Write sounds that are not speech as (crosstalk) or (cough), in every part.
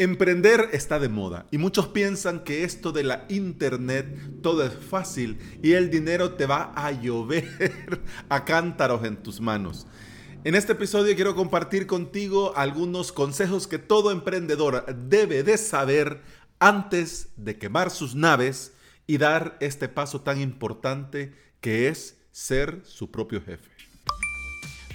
Emprender está de moda y muchos piensan que esto de la internet todo es fácil y el dinero te va a llover (laughs) a cántaros en tus manos. En este episodio quiero compartir contigo algunos consejos que todo emprendedor debe de saber antes de quemar sus naves y dar este paso tan importante que es ser su propio jefe.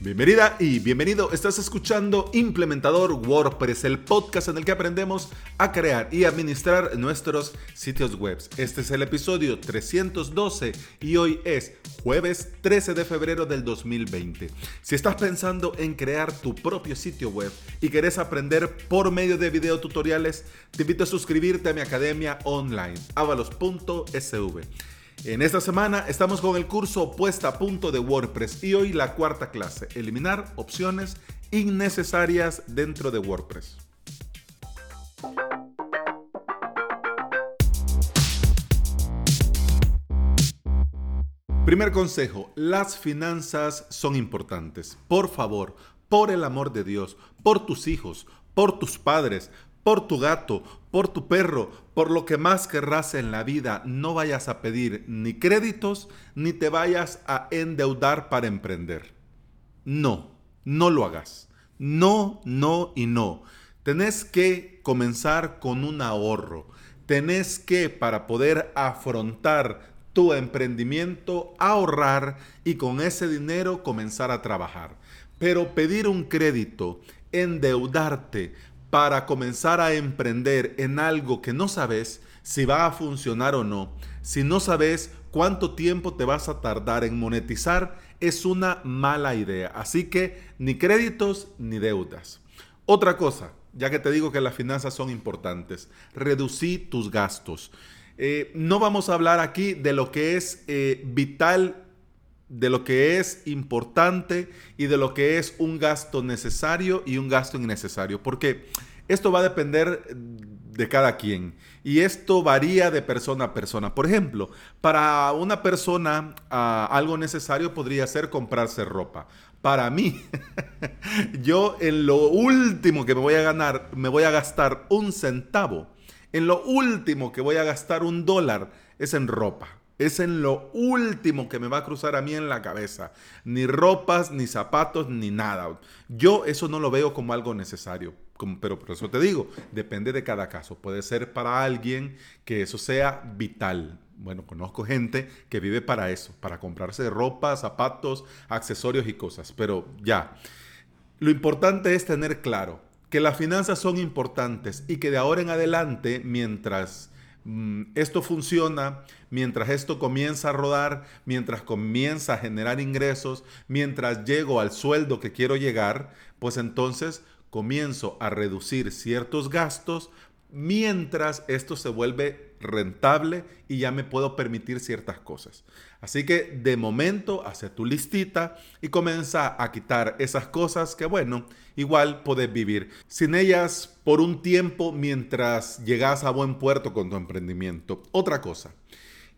Bienvenida y bienvenido. Estás escuchando Implementador WordPress, el podcast en el que aprendemos a crear y administrar nuestros sitios web. Este es el episodio 312 y hoy es jueves 13 de febrero del 2020. Si estás pensando en crear tu propio sitio web y querés aprender por medio de videotutoriales, te invito a suscribirte a mi academia online, avalos.sv. En esta semana estamos con el curso puesta a punto de WordPress y hoy la cuarta clase, eliminar opciones innecesarias dentro de WordPress. Primer consejo, las finanzas son importantes. Por favor, por el amor de Dios, por tus hijos, por tus padres, por tu gato, por tu perro, por lo que más querrás en la vida, no vayas a pedir ni créditos ni te vayas a endeudar para emprender. No, no lo hagas. No, no y no. Tenés que comenzar con un ahorro. Tenés que, para poder afrontar tu emprendimiento, ahorrar y con ese dinero comenzar a trabajar. Pero pedir un crédito, endeudarte, para comenzar a emprender en algo que no sabes si va a funcionar o no, si no sabes cuánto tiempo te vas a tardar en monetizar, es una mala idea. Así que ni créditos ni deudas. Otra cosa, ya que te digo que las finanzas son importantes, reducí tus gastos. Eh, no vamos a hablar aquí de lo que es eh, vital de lo que es importante y de lo que es un gasto necesario y un gasto innecesario. Porque esto va a depender de cada quien y esto varía de persona a persona. Por ejemplo, para una persona ah, algo necesario podría ser comprarse ropa. Para mí, (laughs) yo en lo último que me voy a ganar, me voy a gastar un centavo. En lo último que voy a gastar un dólar es en ropa. Es en lo último que me va a cruzar a mí en la cabeza. Ni ropas, ni zapatos, ni nada. Yo eso no lo veo como algo necesario. pero por eso te digo, depende de cada caso. Puede ser para alguien que eso sea vital. Bueno, conozco gente que vive para eso, para comprarse ropa, zapatos, accesorios y cosas. Pero ya, lo importante es tener claro que las finanzas son importantes y que de ahora en adelante, mientras esto funciona mientras esto comienza a rodar, mientras comienza a generar ingresos, mientras llego al sueldo que quiero llegar, pues entonces comienzo a reducir ciertos gastos mientras esto se vuelve rentable y ya me puedo permitir ciertas cosas. Así que de momento, hace tu listita y comienza a quitar esas cosas que, bueno, igual puedes vivir sin ellas por un tiempo mientras llegas a buen puerto con tu emprendimiento. Otra cosa,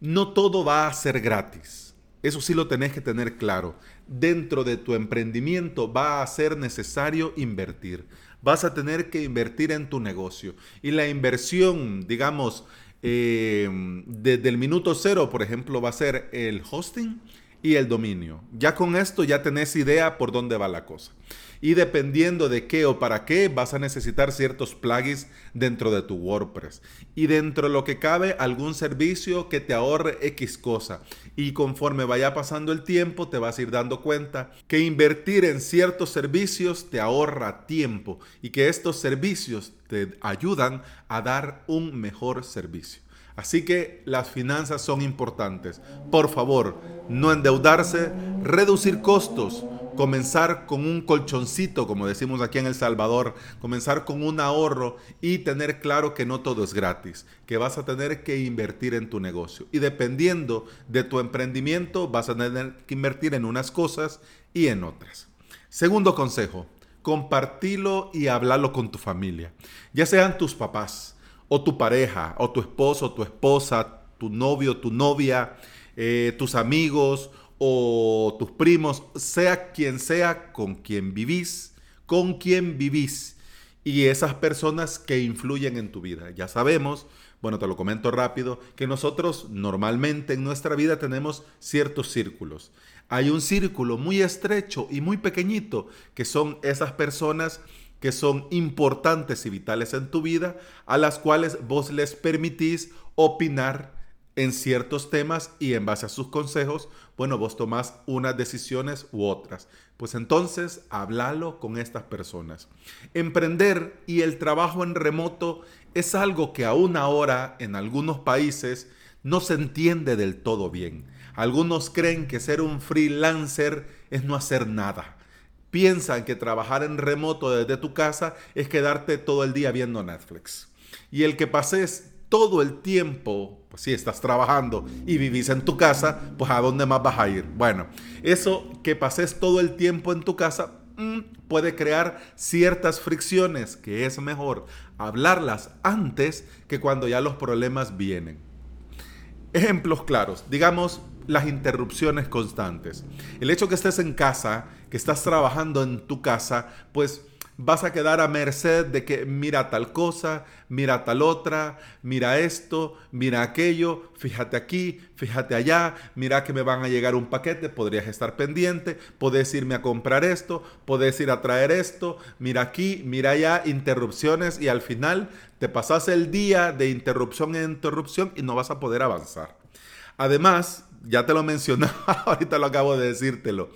no todo va a ser gratis. Eso sí lo tenés que tener claro. Dentro de tu emprendimiento va a ser necesario invertir vas a tener que invertir en tu negocio. Y la inversión, digamos, eh, desde el minuto cero, por ejemplo, va a ser el hosting y el dominio. Ya con esto ya tenés idea por dónde va la cosa y dependiendo de qué o para qué vas a necesitar ciertos plugins dentro de tu WordPress y dentro de lo que cabe algún servicio que te ahorre X cosa y conforme vaya pasando el tiempo te vas a ir dando cuenta que invertir en ciertos servicios te ahorra tiempo y que estos servicios te ayudan a dar un mejor servicio. Así que las finanzas son importantes. Por favor, no endeudarse, reducir costos, comenzar con un colchoncito, como decimos aquí en El Salvador, comenzar con un ahorro y tener claro que no todo es gratis, que vas a tener que invertir en tu negocio. Y dependiendo de tu emprendimiento, vas a tener que invertir en unas cosas y en otras. Segundo consejo, compartilo y hablarlo con tu familia, ya sean tus papás o tu pareja, o tu esposo, tu esposa, tu novio, tu novia, eh, tus amigos o tus primos, sea quien sea con quien vivís, con quien vivís. y esas personas que influyen en tu vida. Ya sabemos, bueno, te lo comento rápido, que nosotros normalmente en nuestra vida tenemos ciertos círculos. Hay un círculo muy estrecho y muy pequeñito que son esas personas que son importantes y vitales en tu vida, a las cuales vos les permitís opinar en ciertos temas y en base a sus consejos, bueno, vos tomás unas decisiones u otras. Pues entonces, háblalo con estas personas. Emprender y el trabajo en remoto es algo que aún ahora en algunos países no se entiende del todo bien. Algunos creen que ser un freelancer es no hacer nada. Piensan que trabajar en remoto desde tu casa es quedarte todo el día viendo Netflix. Y el que pases todo el tiempo, pues si estás trabajando y vivís en tu casa, pues a dónde más vas a ir. Bueno, eso que pases todo el tiempo en tu casa mm, puede crear ciertas fricciones que es mejor hablarlas antes que cuando ya los problemas vienen. Ejemplos claros, digamos las interrupciones constantes. El hecho que estés en casa, que estás trabajando en tu casa, pues vas a quedar a merced de que mira tal cosa, mira tal otra, mira esto, mira aquello, fíjate aquí, fíjate allá, mira que me van a llegar un paquete, podrías estar pendiente, puedes irme a comprar esto, puedes ir a traer esto, mira aquí, mira allá, interrupciones y al final te pasas el día de interrupción en interrupción y no vas a poder avanzar. Además, ya te lo mencionaba, (laughs) ahorita lo acabo de decírtelo,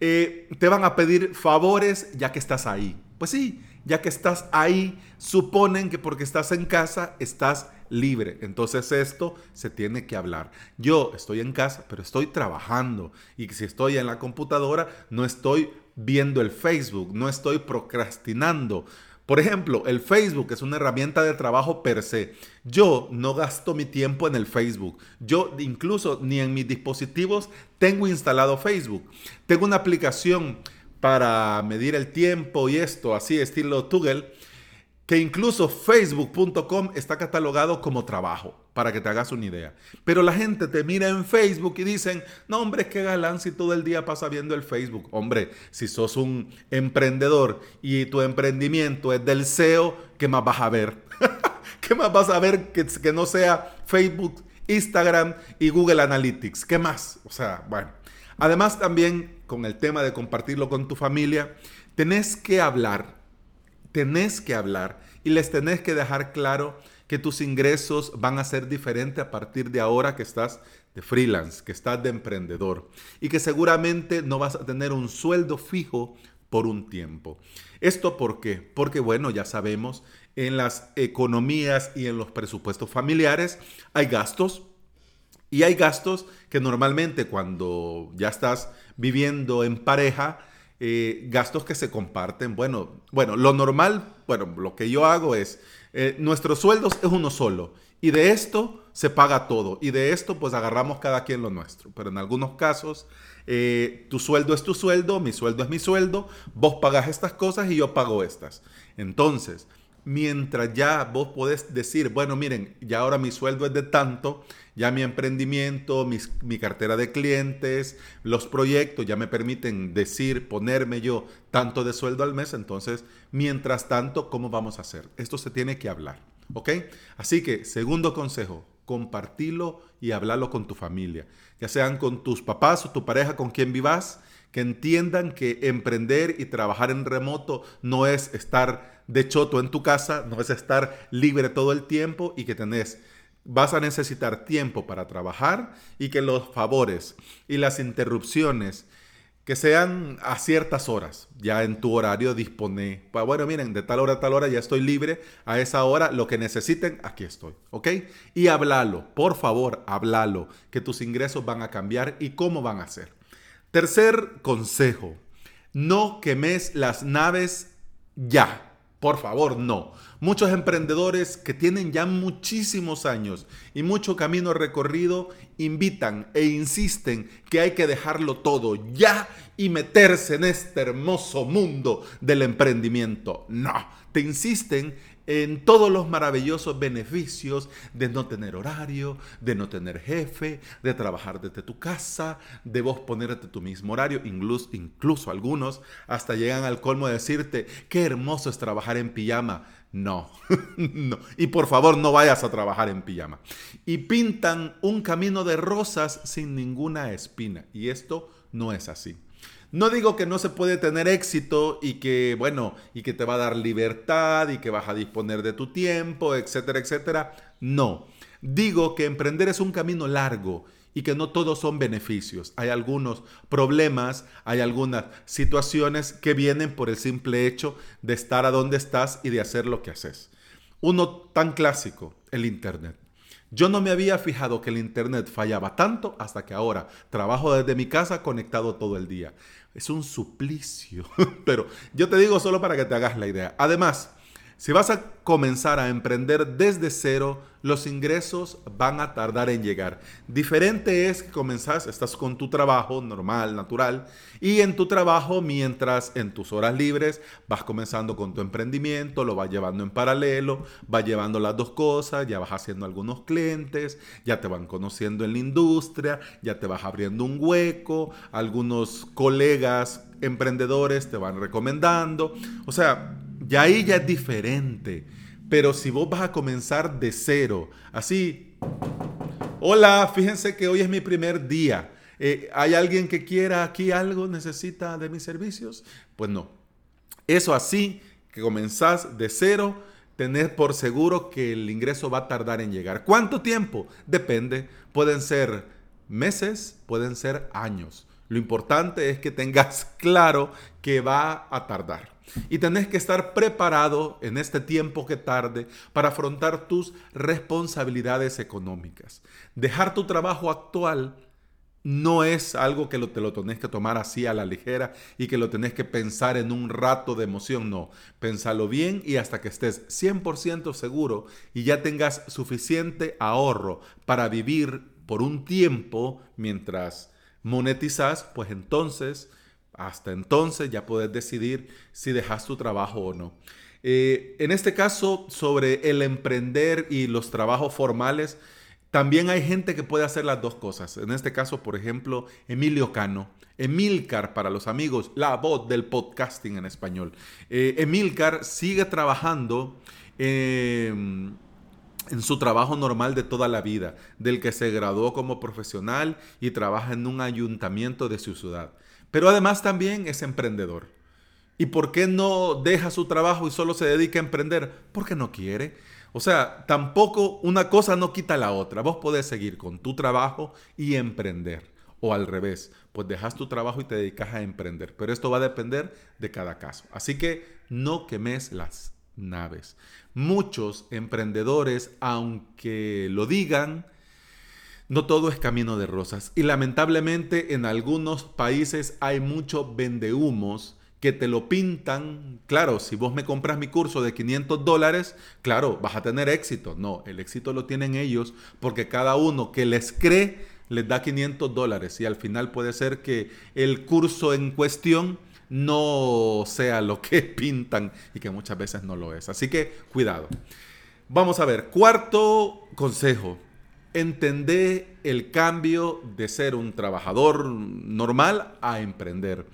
eh, te van a pedir favores ya que estás ahí pues sí, ya que estás ahí, suponen que porque estás en casa estás libre. Entonces esto se tiene que hablar. Yo estoy en casa, pero estoy trabajando. Y si estoy en la computadora, no estoy viendo el Facebook, no estoy procrastinando. Por ejemplo, el Facebook es una herramienta de trabajo per se. Yo no gasto mi tiempo en el Facebook. Yo incluso ni en mis dispositivos tengo instalado Facebook. Tengo una aplicación para medir el tiempo y esto, así estilo Tugel, que incluso facebook.com está catalogado como trabajo, para que te hagas una idea. Pero la gente te mira en Facebook y dicen, no hombre, qué galán si todo el día pasa viendo el Facebook. Hombre, si sos un emprendedor y tu emprendimiento es del SEO, ¿qué más vas a ver? (laughs) ¿Qué más vas a ver que, que no sea Facebook, Instagram y Google Analytics? ¿Qué más? O sea, bueno. Además también con el tema de compartirlo con tu familia, tenés que hablar, tenés que hablar y les tenés que dejar claro que tus ingresos van a ser diferentes a partir de ahora que estás de freelance, que estás de emprendedor y que seguramente no vas a tener un sueldo fijo por un tiempo. ¿Esto por qué? Porque bueno, ya sabemos, en las economías y en los presupuestos familiares hay gastos y hay gastos que normalmente cuando ya estás viviendo en pareja, eh, gastos que se comparten. Bueno, bueno, lo normal, bueno, lo que yo hago es, eh, nuestros sueldos es uno solo y de esto se paga todo y de esto pues agarramos cada quien lo nuestro. Pero en algunos casos, eh, tu sueldo es tu sueldo, mi sueldo es mi sueldo, vos pagas estas cosas y yo pago estas. Entonces, mientras ya vos podés decir, bueno, miren, ya ahora mi sueldo es de tanto, ya mi emprendimiento, mi cartera de clientes, los proyectos ya me permiten decir, ponerme yo tanto de sueldo al mes, entonces, mientras tanto, ¿cómo vamos a hacer? Esto se tiene que hablar, ¿ok? Así que, segundo consejo, compartilo y hablarlo con tu familia, ya sean con tus papás o tu pareja con quien vivas, que entiendan que emprender y trabajar en remoto no es estar de choto en tu casa, no es estar libre todo el tiempo y que tenés vas a necesitar tiempo para trabajar y que los favores y las interrupciones que sean a ciertas horas, ya en tu horario dispone, bueno, miren, de tal hora a tal hora ya estoy libre, a esa hora lo que necesiten, aquí estoy, ¿ok? Y háblalo, por favor, háblalo, que tus ingresos van a cambiar y cómo van a ser. Tercer consejo, no quemes las naves ya. Por favor, no. Muchos emprendedores que tienen ya muchísimos años y mucho camino recorrido invitan e insisten que hay que dejarlo todo ya y meterse en este hermoso mundo del emprendimiento. No, te insisten en todos los maravillosos beneficios de no tener horario, de no tener jefe, de trabajar desde tu casa, de vos ponerte tu mismo horario, incluso, incluso algunos hasta llegan al colmo de decirte, qué hermoso es trabajar en pijama. No, (laughs) no. Y por favor no vayas a trabajar en pijama. Y pintan un camino de rosas sin ninguna espina. Y esto no es así. No digo que no se puede tener éxito y que, bueno, y que te va a dar libertad y que vas a disponer de tu tiempo, etcétera, etcétera. No. Digo que emprender es un camino largo y que no todos son beneficios. Hay algunos problemas, hay algunas situaciones que vienen por el simple hecho de estar a donde estás y de hacer lo que haces. Uno tan clásico, el Internet. Yo no me había fijado que el Internet fallaba tanto hasta que ahora trabajo desde mi casa conectado todo el día. Es un suplicio, (laughs) pero yo te digo solo para que te hagas la idea. Además, si vas a comenzar a emprender desde cero, los ingresos van a tardar en llegar. Diferente es que comenzás, estás con tu trabajo normal, natural, y en tu trabajo, mientras en tus horas libres vas comenzando con tu emprendimiento, lo vas llevando en paralelo, vas llevando las dos cosas, ya vas haciendo algunos clientes, ya te van conociendo en la industria, ya te vas abriendo un hueco, algunos colegas emprendedores te van recomendando. O sea, ya ahí ya es diferente. Pero si vos vas a comenzar de cero, así, hola, fíjense que hoy es mi primer día. Eh, ¿Hay alguien que quiera aquí algo, necesita de mis servicios? Pues no. Eso así, que comenzás de cero, tenés por seguro que el ingreso va a tardar en llegar. ¿Cuánto tiempo? Depende. Pueden ser meses, pueden ser años. Lo importante es que tengas (laughs) claro que va a tardar. Y tenés que estar preparado en este tiempo que tarde para afrontar tus responsabilidades económicas. Dejar tu trabajo actual no es algo que te lo tenés que tomar así a la ligera y que lo tenés que pensar en un rato de emoción. No, pensalo bien y hasta que estés 100% seguro y ya tengas suficiente ahorro para vivir por un tiempo mientras monetizas, pues entonces hasta entonces ya puedes decidir si dejas tu trabajo o no. Eh, en este caso, sobre el emprender y los trabajos formales, también hay gente que puede hacer las dos cosas. En este caso, por ejemplo, Emilio Cano. Emilcar, para los amigos, la voz del podcasting en español. Eh, Emilcar sigue trabajando em, en su trabajo normal de toda la vida, del que se graduó como profesional y trabaja en un ayuntamiento de su ciudad. Pero además también es emprendedor. ¿Y por qué no deja su trabajo y solo se dedica a emprender? Porque no quiere. O sea, tampoco una cosa no quita la otra. Vos podés seguir con tu trabajo y emprender. O al revés, pues dejas tu trabajo y te dedicas a emprender. Pero esto va a depender de cada caso. Así que no quemes las naves. Muchos emprendedores, aunque lo digan, no todo es camino de rosas. Y lamentablemente en algunos países hay muchos vendehumos que te lo pintan. Claro, si vos me compras mi curso de 500 dólares, claro, vas a tener éxito. No, el éxito lo tienen ellos porque cada uno que les cree les da 500 dólares y al final puede ser que el curso en cuestión no sea lo que (laughs) pintan y que muchas veces no lo es. Así que cuidado. Vamos a ver, cuarto consejo entender el cambio de ser un trabajador normal a emprender.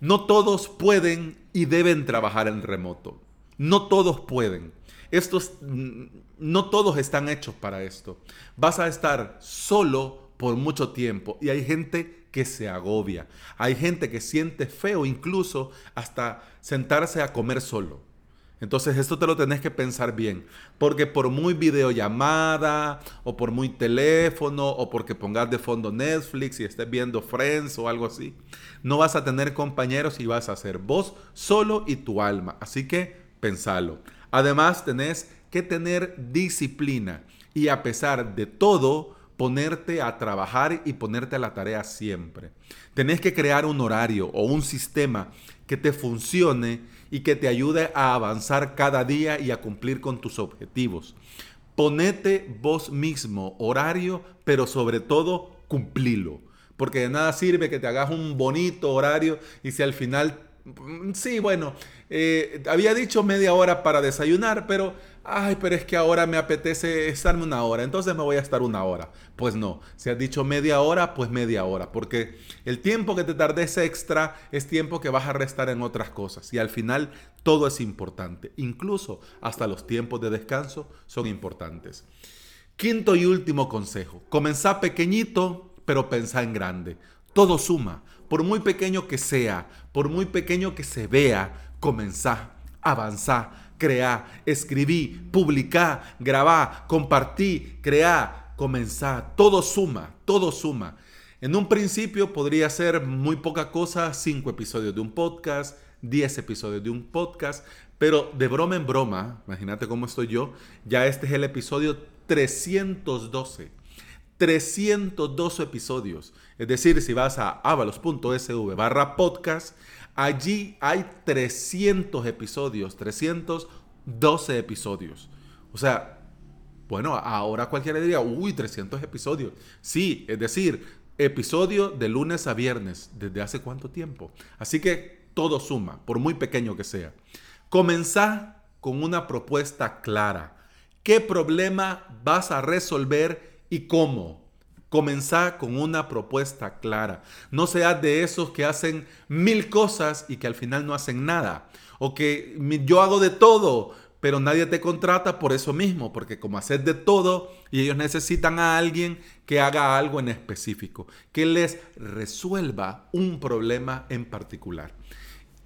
No todos pueden y deben trabajar en remoto. No todos pueden. Estos, mm, no todos están hechos para esto. Vas a estar solo por mucho tiempo y hay gente que se agobia. Hay gente que siente feo incluso hasta sentarse a comer solo. Entonces esto te lo tenés que pensar bien, porque por muy videollamada o por muy teléfono o porque pongas de fondo Netflix y estés viendo Friends o algo así, no vas a tener compañeros y vas a ser vos solo y tu alma. Así que pensalo. Además tenés que tener disciplina y a pesar de todo, ponerte a trabajar y ponerte a la tarea siempre. Tenés que crear un horario o un sistema que te funcione y que te ayude a avanzar cada día y a cumplir con tus objetivos. Ponete vos mismo horario, pero sobre todo cumplilo. Porque de nada sirve que te hagas un bonito horario y si al final sí, bueno, eh, había dicho media hora para desayunar, pero, ay, pero es que ahora me apetece estarme una hora, entonces me voy a estar una hora. Pues no, si has dicho media hora, pues media hora, porque el tiempo que te tardes extra es tiempo que vas a restar en otras cosas y al final todo es importante, incluso hasta los tiempos de descanso son importantes. Quinto y último consejo, comenzá pequeñito, pero pensá en grande. Todo suma, por muy pequeño que sea, por muy pequeño que se vea, comenzá, avanzá, creá, escribí, publicá, grabá, compartí, creá, comenzá. Todo suma, todo suma. En un principio podría ser muy poca cosa, cinco episodios de un podcast, diez episodios de un podcast, pero de broma en broma, imagínate cómo estoy yo, ya este es el episodio 312. 312 episodios. Es decir, si vas a avalos.sv barra podcast, allí hay 300 episodios, 312 episodios. O sea, bueno, ahora cualquiera diría, uy, 300 episodios. Sí, es decir, episodio de lunes a viernes. ¿Desde hace cuánto tiempo? Así que todo suma, por muy pequeño que sea. Comenzá con una propuesta clara. ¿Qué problema vas a resolver y cómo. Comenzá con una propuesta clara. No seas de esos que hacen mil cosas y que al final no hacen nada. O que yo hago de todo, pero nadie te contrata por eso mismo, porque como haces de todo y ellos necesitan a alguien que haga algo en específico, que les resuelva un problema en particular.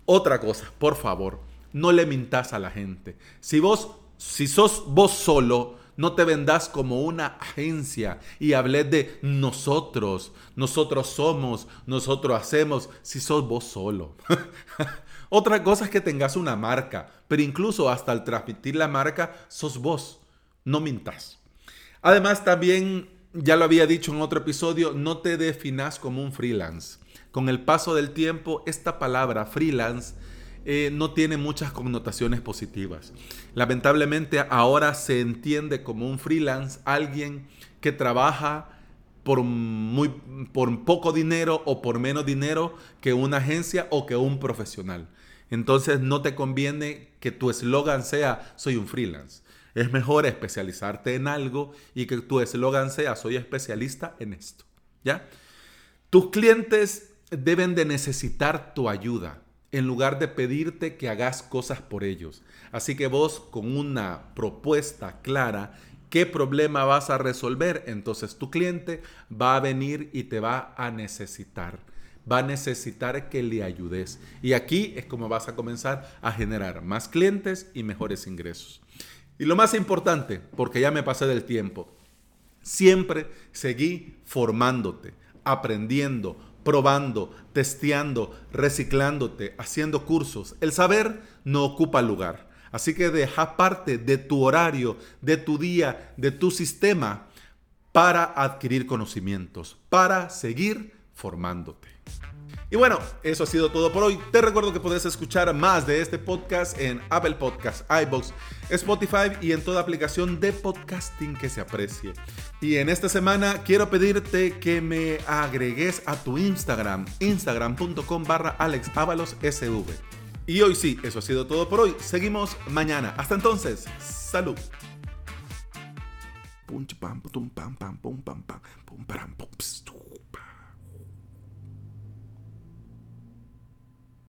Otra cosa, por favor, no le mintas a la gente. Si vos, si sos vos solo, no te vendas como una agencia y hables de nosotros, nosotros somos, nosotros hacemos, si sos vos solo. (laughs) Otra cosa es que tengas una marca, pero incluso hasta al transmitir la marca, sos vos, no mintas. Además, también, ya lo había dicho en otro episodio, no te definas como un freelance. Con el paso del tiempo, esta palabra freelance eh, no tiene muchas connotaciones positivas. Lamentablemente ahora se entiende como un freelance alguien que trabaja por, muy, por poco dinero o por menos dinero que una agencia o que un profesional. Entonces no te conviene que tu eslogan sea soy un freelance. Es mejor especializarte en algo y que tu eslogan sea soy especialista en esto. ¿Ya? Tus clientes deben de necesitar tu ayuda en lugar de pedirte que hagas cosas por ellos. Así que vos con una propuesta clara, qué problema vas a resolver, entonces tu cliente va a venir y te va a necesitar. Va a necesitar que le ayudes. Y aquí es como vas a comenzar a generar más clientes y mejores ingresos. Y lo más importante, porque ya me pasé del tiempo, siempre seguí formándote, aprendiendo, probando, testeando, reciclándote, haciendo cursos. El saber no ocupa lugar. Así que deja parte de tu horario, de tu día, de tu sistema para adquirir conocimientos, para seguir formándote. Y bueno, eso ha sido todo por hoy. Te recuerdo que podés escuchar más de este podcast en Apple Podcasts, iBox, Spotify y en toda aplicación de podcasting que se aprecie. Y en esta semana quiero pedirte que me agregues a tu Instagram, instagram.com barra alexavalossv. Y hoy sí, eso ha sido todo por hoy. Seguimos mañana. Hasta entonces, salud. pum pam pum pam pam pum pam pam pum pam pum